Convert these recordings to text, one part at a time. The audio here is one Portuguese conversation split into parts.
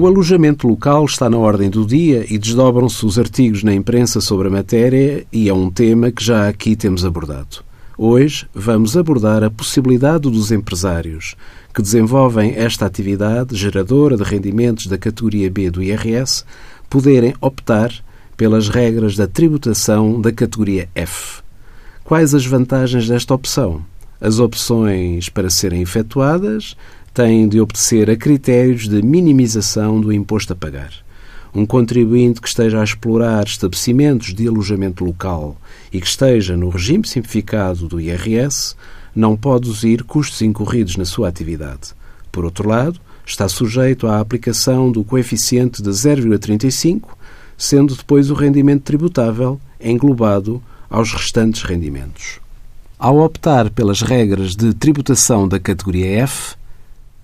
O alojamento local está na ordem do dia e desdobram-se os artigos na imprensa sobre a matéria e é um tema que já aqui temos abordado. Hoje vamos abordar a possibilidade dos empresários que desenvolvem esta atividade geradora de rendimentos da categoria B do IRS poderem optar pelas regras da tributação da categoria F. Quais as vantagens desta opção? As opções para serem efetuadas têm de obedecer a critérios de minimização do imposto a pagar. Um contribuinte que esteja a explorar estabelecimentos de alojamento local e que esteja no regime simplificado do IRS não pode deduzir custos incorridos na sua atividade. Por outro lado, está sujeito à aplicação do coeficiente de 0,35, sendo depois o rendimento tributável englobado aos restantes rendimentos. Ao optar pelas regras de tributação da categoria F,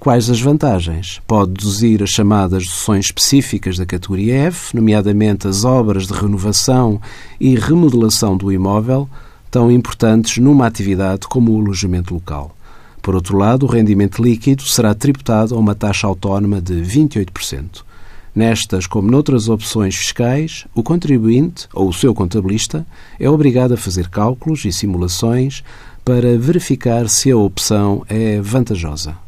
Quais as vantagens? Pode deduzir as chamadas deduções específicas da categoria F, nomeadamente as obras de renovação e remodelação do imóvel, tão importantes numa atividade como o alojamento local. Por outro lado, o rendimento líquido será tributado a uma taxa autónoma de 28%. Nestas, como noutras opções fiscais, o contribuinte ou o seu contabilista é obrigado a fazer cálculos e simulações para verificar se a opção é vantajosa.